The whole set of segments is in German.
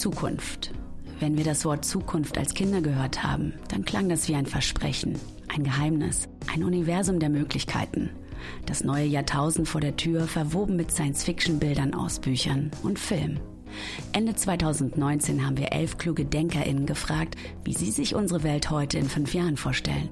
Zukunft. Wenn wir das Wort Zukunft als Kinder gehört haben, dann klang das wie ein Versprechen, ein Geheimnis, ein Universum der Möglichkeiten. Das neue Jahrtausend vor der Tür, verwoben mit Science-Fiction-Bildern aus Büchern und Film. Ende 2019 haben wir elf kluge DenkerInnen gefragt, wie sie sich unsere Welt heute in fünf Jahren vorstellen.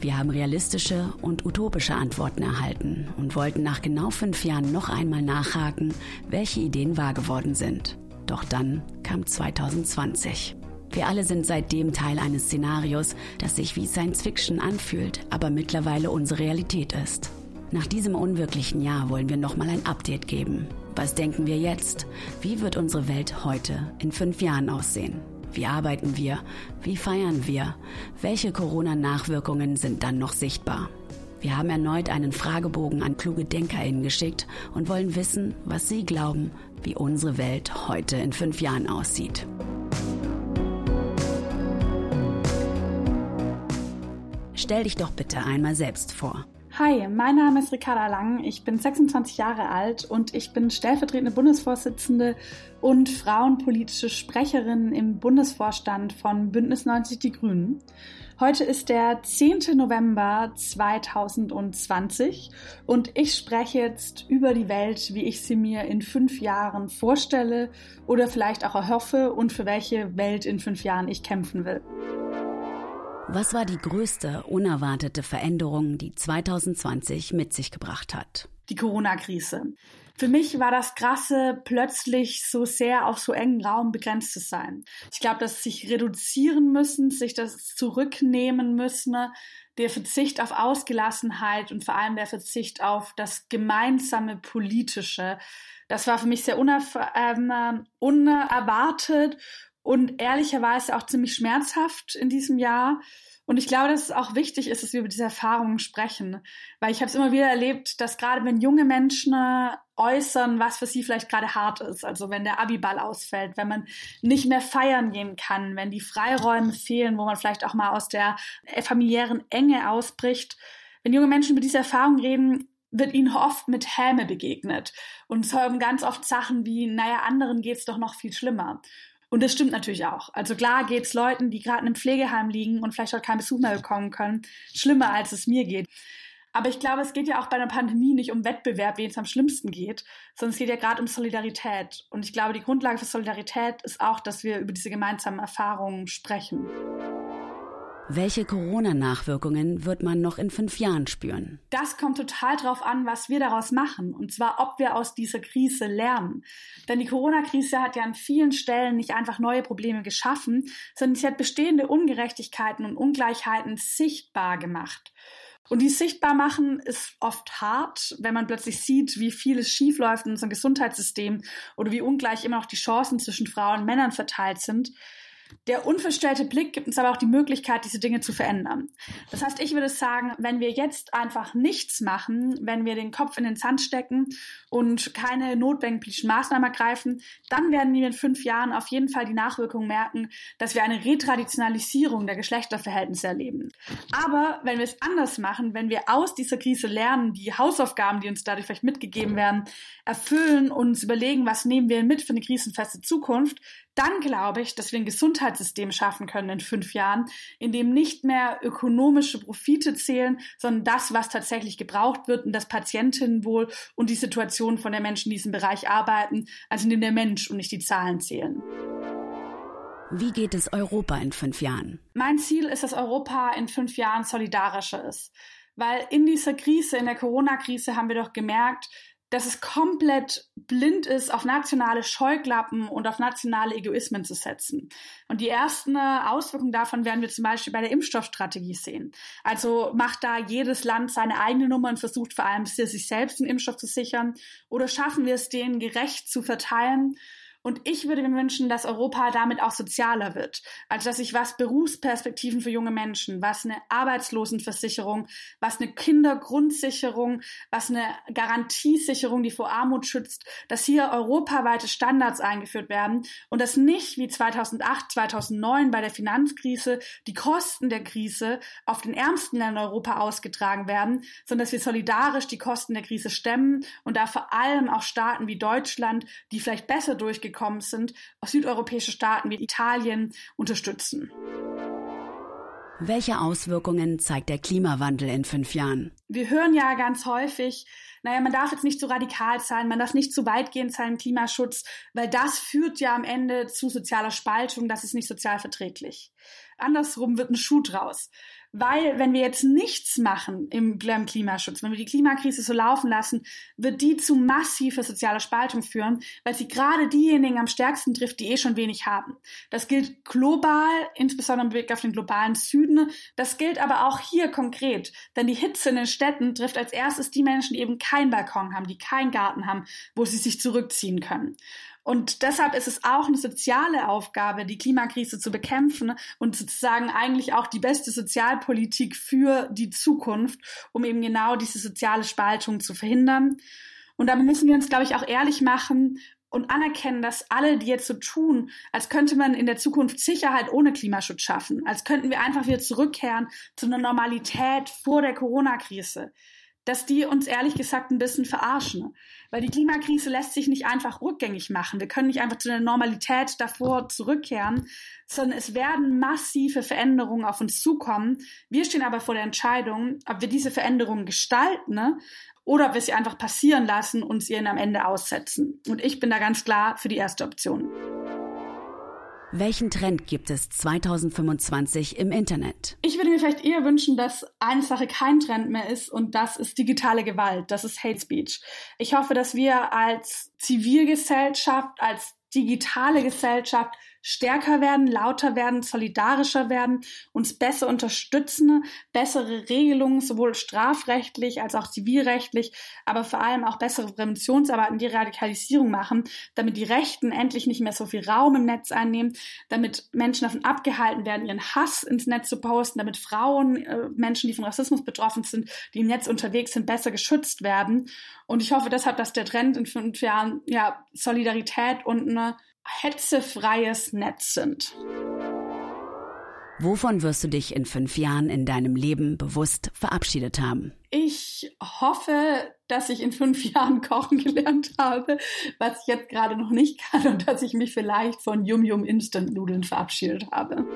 Wir haben realistische und utopische Antworten erhalten und wollten nach genau fünf Jahren noch einmal nachhaken, welche Ideen wahr geworden sind. Doch dann kam 2020. Wir alle sind seitdem Teil eines Szenarios, das sich wie Science Fiction anfühlt, aber mittlerweile unsere Realität ist. Nach diesem unwirklichen Jahr wollen wir nochmal ein Update geben. Was denken wir jetzt? Wie wird unsere Welt heute in fünf Jahren aussehen? Wie arbeiten wir? Wie feiern wir? Welche Corona-Nachwirkungen sind dann noch sichtbar? Wir haben erneut einen Fragebogen an kluge DenkerInnen geschickt und wollen wissen, was sie glauben, wie unsere Welt heute in fünf Jahren aussieht. Stell dich doch bitte einmal selbst vor. Hi, mein Name ist Ricarda Lang, ich bin 26 Jahre alt und ich bin stellvertretende Bundesvorsitzende und frauenpolitische Sprecherin im Bundesvorstand von Bündnis 90 Die Grünen. Heute ist der 10. November 2020 und ich spreche jetzt über die Welt, wie ich sie mir in fünf Jahren vorstelle oder vielleicht auch erhoffe und für welche Welt in fünf Jahren ich kämpfen will. Was war die größte unerwartete Veränderung, die 2020 mit sich gebracht hat? Die Corona-Krise. Für mich war das Krasse, plötzlich so sehr auf so engen Raum begrenzt zu sein. Ich glaube, dass sich reduzieren müssen, sich das zurücknehmen müssen, der Verzicht auf Ausgelassenheit und vor allem der Verzicht auf das gemeinsame Politische. Das war für mich sehr ähm, unerwartet und ehrlicherweise auch ziemlich schmerzhaft in diesem Jahr. Und ich glaube, dass es auch wichtig ist, dass wir über diese Erfahrungen sprechen, weil ich habe es immer wieder erlebt, dass gerade wenn junge Menschen äh, äußern, was für sie vielleicht gerade hart ist, also wenn der Abiball ausfällt, wenn man nicht mehr feiern gehen kann, wenn die Freiräume fehlen, wo man vielleicht auch mal aus der familiären Enge ausbricht, wenn junge Menschen über diese Erfahrungen reden, wird ihnen oft mit Häme begegnet und es hören ganz oft Sachen wie, naja, anderen geht's doch noch viel schlimmer. Und das stimmt natürlich auch. Also klar geht's Leuten, die gerade in einem Pflegeheim liegen und vielleicht auch keinen Besuch mehr bekommen können, schlimmer als es mir geht. Aber ich glaube, es geht ja auch bei einer Pandemie nicht um Wettbewerb, wen es am schlimmsten geht, sondern es geht ja gerade um Solidarität. Und ich glaube, die Grundlage für Solidarität ist auch, dass wir über diese gemeinsamen Erfahrungen sprechen. Welche Corona-Nachwirkungen wird man noch in fünf Jahren spüren? Das kommt total drauf an, was wir daraus machen. Und zwar, ob wir aus dieser Krise lernen. Denn die Corona-Krise hat ja an vielen Stellen nicht einfach neue Probleme geschaffen, sondern sie hat bestehende Ungerechtigkeiten und Ungleichheiten sichtbar gemacht. Und die sichtbar machen ist oft hart, wenn man plötzlich sieht, wie vieles schiefläuft in unserem Gesundheitssystem oder wie ungleich immer noch die Chancen zwischen Frauen und Männern verteilt sind. Der unverstellte Blick gibt uns aber auch die Möglichkeit, diese Dinge zu verändern. Das heißt, ich würde sagen, wenn wir jetzt einfach nichts machen, wenn wir den Kopf in den Sand stecken und keine notwendigen Maßnahmen ergreifen, dann werden wir in fünf Jahren auf jeden Fall die Nachwirkungen merken, dass wir eine Retraditionalisierung der Geschlechterverhältnisse erleben. Aber wenn wir es anders machen, wenn wir aus dieser Krise lernen, die Hausaufgaben, die uns dadurch vielleicht mitgegeben werden, erfüllen, uns überlegen, was nehmen wir mit für eine krisenfeste Zukunft, dann glaube ich, dass wir ein Gesundheitssystem schaffen können in fünf Jahren, in dem nicht mehr ökonomische Profite zählen, sondern das, was tatsächlich gebraucht wird und das Patientinnenwohl und die Situation von der Menschen, die in diesem Bereich arbeiten, also in dem der Mensch und nicht die Zahlen zählen. Wie geht es Europa in fünf Jahren? Mein Ziel ist, dass Europa in fünf Jahren solidarischer ist. Weil in dieser Krise, in der Corona-Krise haben wir doch gemerkt, dass es komplett blind ist, auf nationale Scheuklappen und auf nationale Egoismen zu setzen. Und die ersten äh, Auswirkungen davon werden wir zum Beispiel bei der Impfstoffstrategie sehen. Also macht da jedes Land seine eigene Nummer und versucht vor allem sich selbst einen Impfstoff zu sichern? Oder schaffen wir es, den gerecht zu verteilen? Und ich würde mir wünschen, dass Europa damit auch sozialer wird. Also, dass sich was Berufsperspektiven für junge Menschen, was eine Arbeitslosenversicherung, was eine Kindergrundsicherung, was eine Garantiesicherung, die vor Armut schützt, dass hier europaweite Standards eingeführt werden und dass nicht wie 2008, 2009 bei der Finanzkrise die Kosten der Krise auf den ärmsten Ländern Europa ausgetragen werden, sondern dass wir solidarisch die Kosten der Krise stemmen und da vor allem auch Staaten wie Deutschland, die vielleicht besser durchgekommen gekommen sind, aus südeuropäischen Staaten wie Italien, unterstützen. Welche Auswirkungen zeigt der Klimawandel in fünf Jahren? Wir hören ja ganz häufig, naja, man darf jetzt nicht zu so radikal sein, man darf nicht zu weitgehend sein im Klimaschutz, weil das führt ja am Ende zu sozialer Spaltung, das ist nicht sozial verträglich. Andersrum wird ein Schuh draus. Weil, wenn wir jetzt nichts machen im Klimaschutz, wenn wir die Klimakrise so laufen lassen, wird die zu massiver sozialer Spaltung führen, weil sie gerade diejenigen am stärksten trifft, die eh schon wenig haben. Das gilt global, insbesondere im Blick auf den globalen Süden. Das gilt aber auch hier konkret, denn die Hitze in den Städten trifft als erstes die Menschen, die eben keinen Balkon haben, die keinen Garten haben, wo sie sich zurückziehen können. Und deshalb ist es auch eine soziale Aufgabe, die Klimakrise zu bekämpfen und sozusagen eigentlich auch die beste Sozialpolitik für die Zukunft, um eben genau diese soziale Spaltung zu verhindern. Und da müssen wir uns, glaube ich, auch ehrlich machen und anerkennen, dass alle, die jetzt so tun, als könnte man in der Zukunft Sicherheit ohne Klimaschutz schaffen, als könnten wir einfach wieder zurückkehren zu einer Normalität vor der Corona-Krise dass die uns ehrlich gesagt ein bisschen verarschen. Weil die Klimakrise lässt sich nicht einfach rückgängig machen. Wir können nicht einfach zu der Normalität davor zurückkehren, sondern es werden massive Veränderungen auf uns zukommen. Wir stehen aber vor der Entscheidung, ob wir diese Veränderungen gestalten ne? oder ob wir sie einfach passieren lassen und sie ihnen am Ende aussetzen. Und ich bin da ganz klar für die erste Option. Welchen Trend gibt es 2025 im Internet? Ich würde mir vielleicht eher wünschen, dass eine Sache kein Trend mehr ist und das ist digitale Gewalt, das ist Hate Speech. Ich hoffe, dass wir als Zivilgesellschaft, als digitale Gesellschaft stärker werden, lauter werden, solidarischer werden, uns besser unterstützen, bessere Regelungen sowohl strafrechtlich als auch zivilrechtlich, aber vor allem auch bessere Präventionsarbeit und die Radikalisierung machen, damit die Rechten endlich nicht mehr so viel Raum im Netz einnehmen, damit Menschen davon abgehalten werden, ihren Hass ins Netz zu posten, damit Frauen, äh, Menschen, die von Rassismus betroffen sind, die im Netz unterwegs sind, besser geschützt werden. Und ich hoffe deshalb, dass der Trend in fünf Jahren ja Solidarität und eine hetzefreies Netz sind. Wovon wirst du dich in fünf Jahren in deinem Leben bewusst verabschiedet haben? Ich hoffe, dass ich in fünf Jahren kochen gelernt habe, was ich jetzt gerade noch nicht kann und dass ich mich vielleicht von Yum Yum Instant Nudeln verabschiedet habe.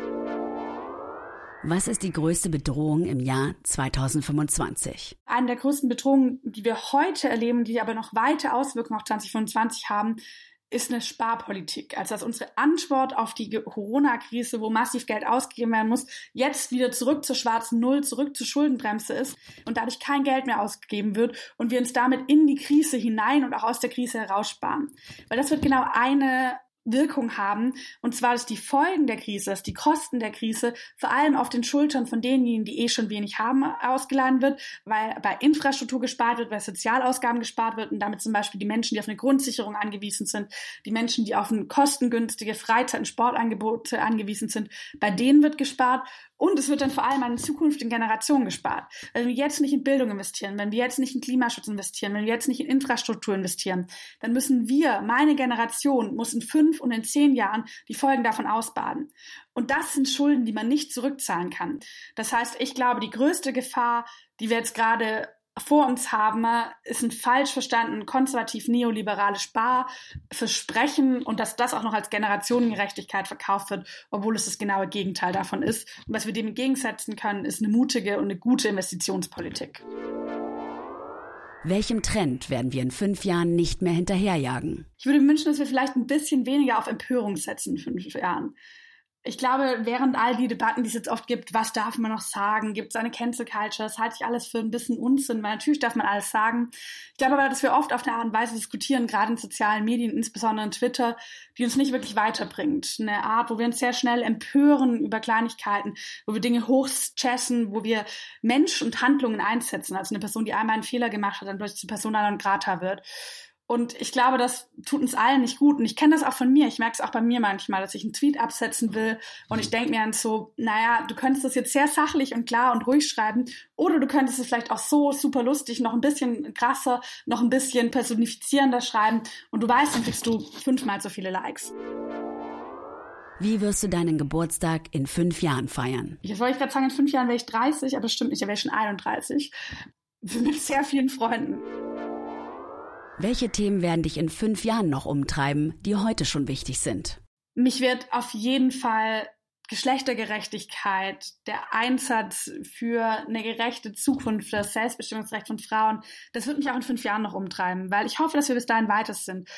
Was ist die größte Bedrohung im Jahr 2025? Eine der größten Bedrohungen, die wir heute erleben, die aber noch weite Auswirkungen auf 2025 haben, ist eine Sparpolitik. Also dass unsere Antwort auf die Corona-Krise, wo massiv Geld ausgegeben werden muss, jetzt wieder zurück zur schwarzen Null, zurück zur Schuldenbremse ist und dadurch kein Geld mehr ausgegeben wird und wir uns damit in die Krise hinein und auch aus der Krise heraussparen. Weil das wird genau eine Wirkung haben. Und zwar, dass die Folgen der Krise, dass die Kosten der Krise vor allem auf den Schultern von denjenigen, die eh schon wenig haben, ausgeladen wird, weil bei Infrastruktur gespart wird, bei Sozialausgaben gespart wird und damit zum Beispiel die Menschen, die auf eine Grundsicherung angewiesen sind, die Menschen, die auf ein kostengünstige Freizeit- und Sportangebote angewiesen sind, bei denen wird gespart. Und es wird dann vor allem an zukünftigen Generationen gespart. Wenn wir jetzt nicht in Bildung investieren, wenn wir jetzt nicht in Klimaschutz investieren, wenn wir jetzt nicht in Infrastruktur investieren, dann müssen wir, meine Generation, muss in fünf und in zehn Jahren die Folgen davon ausbaden. Und das sind Schulden, die man nicht zurückzahlen kann. Das heißt, ich glaube, die größte Gefahr, die wir jetzt gerade vor uns haben, ist ein falsch verstanden konservativ neoliberales Sparversprechen und dass das auch noch als Generationengerechtigkeit verkauft wird, obwohl es das genaue Gegenteil davon ist. Und was wir dem entgegensetzen können, ist eine mutige und eine gute Investitionspolitik. Welchem Trend werden wir in fünf Jahren nicht mehr hinterherjagen? Ich würde wünschen, dass wir vielleicht ein bisschen weniger auf Empörung setzen in fünf Jahren ich glaube, während all die Debatten, die es jetzt oft gibt, was darf man noch sagen, gibt es eine Cancel Culture, das halte ich alles für ein bisschen Unsinn, weil natürlich darf man alles sagen. Ich glaube aber, dass wir oft auf eine Art und Weise diskutieren, gerade in sozialen Medien, insbesondere in Twitter, die uns nicht wirklich weiterbringt. Eine Art, wo wir uns sehr schnell empören über Kleinigkeiten, wo wir Dinge hochchessen, wo wir Mensch und Handlungen einsetzen. Also eine Person, die einmal einen Fehler gemacht hat, dann plötzlich zur Person non grata wird. Und ich glaube, das tut uns allen nicht gut. Und ich kenne das auch von mir. Ich merke es auch bei mir manchmal, dass ich einen Tweet absetzen will und ich denke mir dann so, naja, du könntest das jetzt sehr sachlich und klar und ruhig schreiben oder du könntest es vielleicht auch so super lustig, noch ein bisschen krasser, noch ein bisschen personifizierender schreiben und du weißt, dann kriegst du fünfmal so viele Likes. Wie wirst du deinen Geburtstag in fünf Jahren feiern? Jetzt wollte ich gerade sagen, in fünf Jahren wäre ich 30, aber stimmt nicht, da wäre ich schon 31. Mit sehr vielen Freunden. Welche Themen werden dich in fünf Jahren noch umtreiben, die heute schon wichtig sind? Mich wird auf jeden Fall Geschlechtergerechtigkeit, der Einsatz für eine gerechte Zukunft, das Selbstbestimmungsrecht von Frauen, das wird mich auch in fünf Jahren noch umtreiben, weil ich hoffe, dass wir bis dahin weiter sind.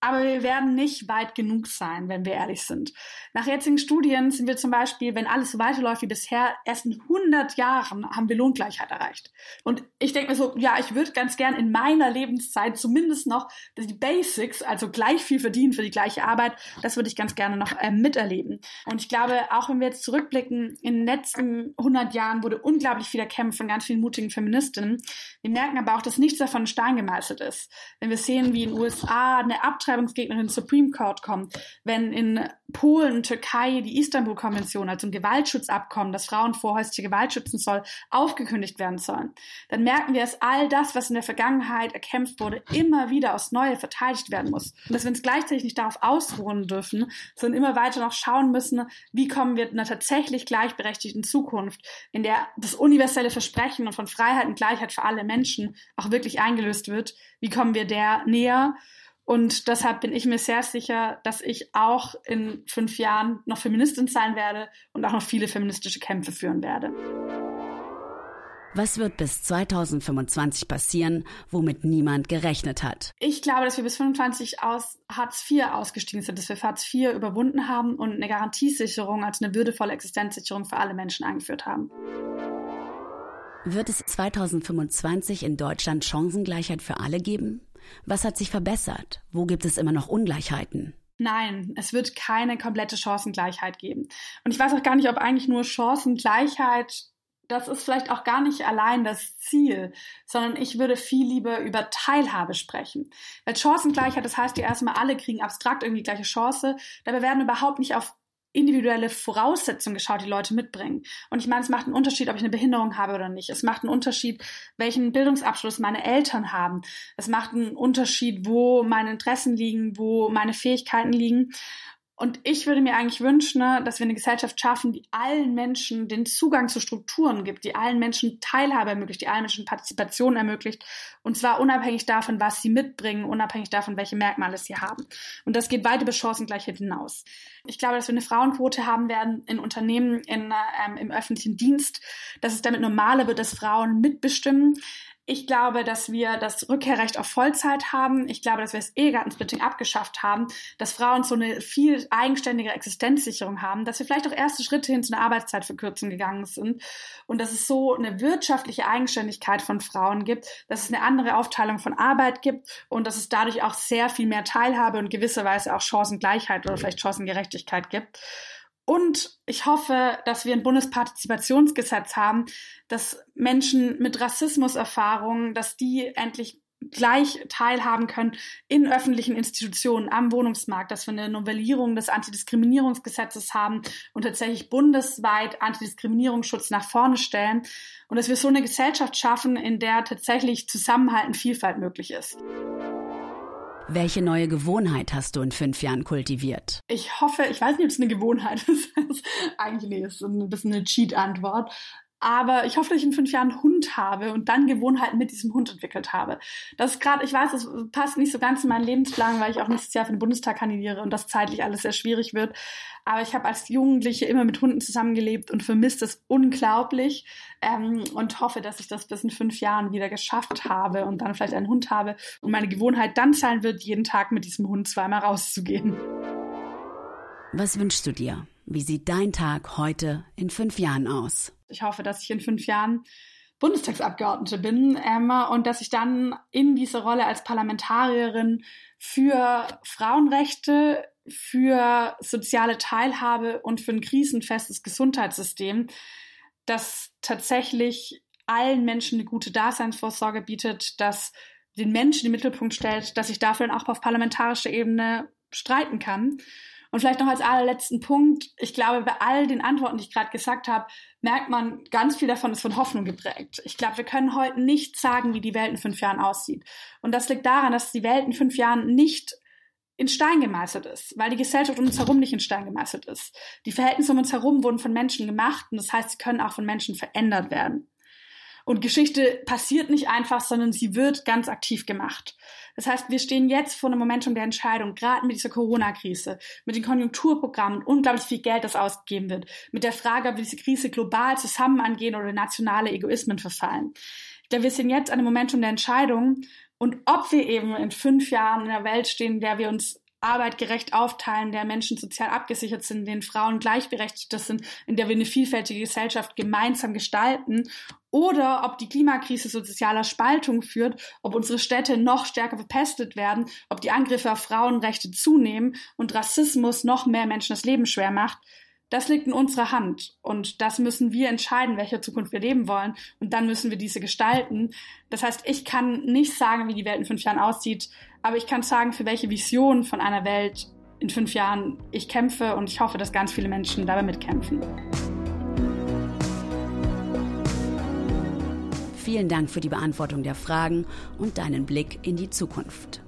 Aber wir werden nicht weit genug sein, wenn wir ehrlich sind. Nach jetzigen Studien sind wir zum Beispiel, wenn alles so weiterläuft wie bisher, erst in 100 Jahren haben wir Lohngleichheit erreicht. Und ich denke mir so, ja, ich würde ganz gern in meiner Lebenszeit zumindest noch die Basics, also gleich viel verdienen für die gleiche Arbeit, das würde ich ganz gerne noch äh, miterleben. Und ich glaube, auch wenn wir jetzt zurückblicken, in den letzten 100 Jahren wurde unglaublich viel erkämpft von ganz vielen mutigen Feministinnen. Wir merken aber auch, dass nichts davon in Stein gemeißelt ist. Wenn wir sehen, wie in den USA eine Abtreibung Abtreibungsgegnerin Supreme Court kommt, wenn in Polen Türkei die Istanbul-Konvention, also ein Gewaltschutzabkommen, das Frauen vor häusliche Gewalt schützen soll, aufgekündigt werden sollen, dann merken wir, dass all das, was in der Vergangenheit erkämpft wurde, immer wieder aufs Neue verteidigt werden muss. Und dass wir uns gleichzeitig nicht darauf ausruhen dürfen, sondern immer weiter noch schauen müssen, wie kommen wir in einer tatsächlich gleichberechtigten Zukunft, in der das universelle Versprechen von Freiheit und Gleichheit für alle Menschen auch wirklich eingelöst wird, wie kommen wir der näher und deshalb bin ich mir sehr sicher, dass ich auch in fünf Jahren noch Feministin sein werde und auch noch viele feministische Kämpfe führen werde. Was wird bis 2025 passieren, womit niemand gerechnet hat? Ich glaube, dass wir bis 25 aus Hartz IV ausgestiegen sind, dass wir Hartz IV überwunden haben und eine Garantiesicherung als eine würdevolle Existenzsicherung für alle Menschen eingeführt haben. Wird es 2025 in Deutschland Chancengleichheit für alle geben? Was hat sich verbessert? Wo gibt es immer noch Ungleichheiten? Nein, es wird keine komplette Chancengleichheit geben. Und ich weiß auch gar nicht, ob eigentlich nur Chancengleichheit, das ist vielleicht auch gar nicht allein das Ziel, sondern ich würde viel lieber über Teilhabe sprechen. Weil Chancengleichheit, das heißt ja erstmal, alle kriegen abstrakt irgendwie gleiche Chance. Dabei werden überhaupt nicht auf individuelle Voraussetzungen geschaut, die Leute mitbringen. Und ich meine, es macht einen Unterschied, ob ich eine Behinderung habe oder nicht. Es macht einen Unterschied, welchen Bildungsabschluss meine Eltern haben. Es macht einen Unterschied, wo meine Interessen liegen, wo meine Fähigkeiten liegen. Und ich würde mir eigentlich wünschen, ne, dass wir eine Gesellschaft schaffen, die allen Menschen den Zugang zu Strukturen gibt, die allen Menschen Teilhabe ermöglicht, die allen Menschen Partizipation ermöglicht. Und zwar unabhängig davon, was sie mitbringen, unabhängig davon, welche Merkmale sie haben. Und das geht weit über Chancengleichheit hinaus. Ich glaube, dass wir eine Frauenquote haben werden in Unternehmen, in, ähm, im öffentlichen Dienst, dass es damit normaler wird, dass Frauen mitbestimmen. Ich glaube, dass wir das Rückkehrrecht auf Vollzeit haben. Ich glaube, dass wir das Ehegattensplitting abgeschafft haben, dass Frauen so eine viel eigenständige Existenzsicherung haben, dass wir vielleicht auch erste Schritte hin zu einer Arbeitszeitverkürzung gegangen sind. Und dass es so eine wirtschaftliche Eigenständigkeit von Frauen gibt, dass es eine andere Aufteilung von Arbeit gibt. Und dass es dadurch auch sehr viel mehr Teilhabe und gewisserweise auch Chancengleichheit oder vielleicht Chancengerechtigkeit gibt. Und ich hoffe, dass wir ein Bundespartizipationsgesetz haben, dass Menschen mit Rassismuserfahrungen, dass die endlich gleich teilhaben können in öffentlichen Institutionen, am Wohnungsmarkt, dass wir eine Novellierung des Antidiskriminierungsgesetzes haben und tatsächlich bundesweit Antidiskriminierungsschutz nach vorne stellen und dass wir so eine Gesellschaft schaffen, in der tatsächlich Zusammenhalt und Vielfalt möglich ist. Welche neue Gewohnheit hast du in fünf Jahren kultiviert? Ich hoffe, ich weiß nicht, ob es eine Gewohnheit ist. Eigentlich ist ein bisschen eine Cheat-Antwort. Aber ich hoffe, dass ich in fünf Jahren einen Hund habe und dann Gewohnheiten mit diesem Hund entwickelt habe. Das ist gerade, ich weiß, das passt nicht so ganz in meinen Lebensplan, weil ich auch nächstes Jahr für den Bundestag kandidiere und das zeitlich alles sehr schwierig wird. Aber ich habe als Jugendliche immer mit Hunden zusammengelebt und vermisst es unglaublich ähm, und hoffe, dass ich das bis in fünf Jahren wieder geschafft habe und dann vielleicht einen Hund habe und meine Gewohnheit dann sein wird, jeden Tag mit diesem Hund zweimal rauszugehen. Was wünschst du dir? Wie sieht dein Tag heute in fünf Jahren aus? Ich hoffe, dass ich in fünf Jahren Bundestagsabgeordnete bin ähm, und dass ich dann in dieser Rolle als Parlamentarierin für Frauenrechte, für soziale Teilhabe und für ein krisenfestes Gesundheitssystem, das tatsächlich allen Menschen eine gute Daseinsvorsorge bietet, das den Menschen im Mittelpunkt stellt, dass ich dafür dann auch auf parlamentarischer Ebene streiten kann. Und vielleicht noch als allerletzten Punkt, ich glaube, bei all den Antworten, die ich gerade gesagt habe, merkt man, ganz viel davon ist von Hoffnung geprägt. Ich glaube, wir können heute nicht sagen, wie die Welt in fünf Jahren aussieht. Und das liegt daran, dass die Welt in fünf Jahren nicht in Stein gemeißelt ist, weil die Gesellschaft um uns herum nicht in Stein gemeißelt ist. Die Verhältnisse um uns herum wurden von Menschen gemacht und das heißt, sie können auch von Menschen verändert werden. Und Geschichte passiert nicht einfach, sondern sie wird ganz aktiv gemacht. Das heißt, wir stehen jetzt vor einem Momentum der Entscheidung, gerade mit dieser Corona-Krise, mit den Konjunkturprogrammen, unglaublich viel Geld, das ausgegeben wird, mit der Frage, ob wir diese Krise global zusammen angehen oder nationale Egoismen verfallen. Glaube, wir sind jetzt an einem Momentum der Entscheidung und ob wir eben in fünf Jahren in einer Welt stehen, in der wir uns Arbeit gerecht aufteilen, der Menschen sozial abgesichert sind, in denen Frauen gleichberechtigt sind, in der wir eine vielfältige Gesellschaft gemeinsam gestalten, oder ob die Klimakrise zu sozialer Spaltung führt, ob unsere Städte noch stärker verpestet werden, ob die Angriffe auf Frauenrechte zunehmen und Rassismus noch mehr Menschen das Leben schwer macht, das liegt in unserer Hand und das müssen wir entscheiden, welche Zukunft wir leben wollen und dann müssen wir diese gestalten. Das heißt, ich kann nicht sagen, wie die Welt in fünf Jahren aussieht, aber ich kann sagen, für welche Vision von einer Welt in fünf Jahren ich kämpfe und ich hoffe, dass ganz viele Menschen dabei mitkämpfen. Vielen Dank für die Beantwortung der Fragen und deinen Blick in die Zukunft.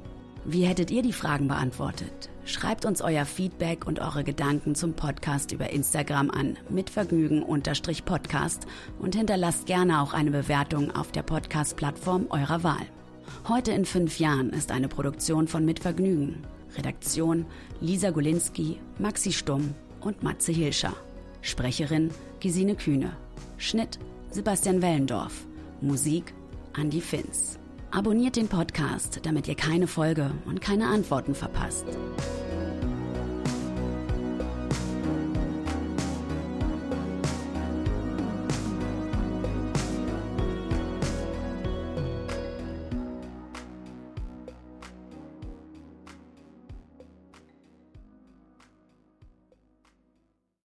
Wie hättet ihr die Fragen beantwortet? Schreibt uns euer Feedback und eure Gedanken zum Podcast über Instagram an mitvergnügen-podcast und hinterlasst gerne auch eine Bewertung auf der Podcast-Plattform eurer Wahl. Heute in fünf Jahren ist eine Produktion von Mitvergnügen. Redaktion Lisa Golinski, Maxi Stumm und Matze Hilscher. Sprecherin Gesine Kühne. Schnitt Sebastian Wellendorf. Musik Andy Finz. Abonniert den Podcast, damit ihr keine Folge und keine Antworten verpasst.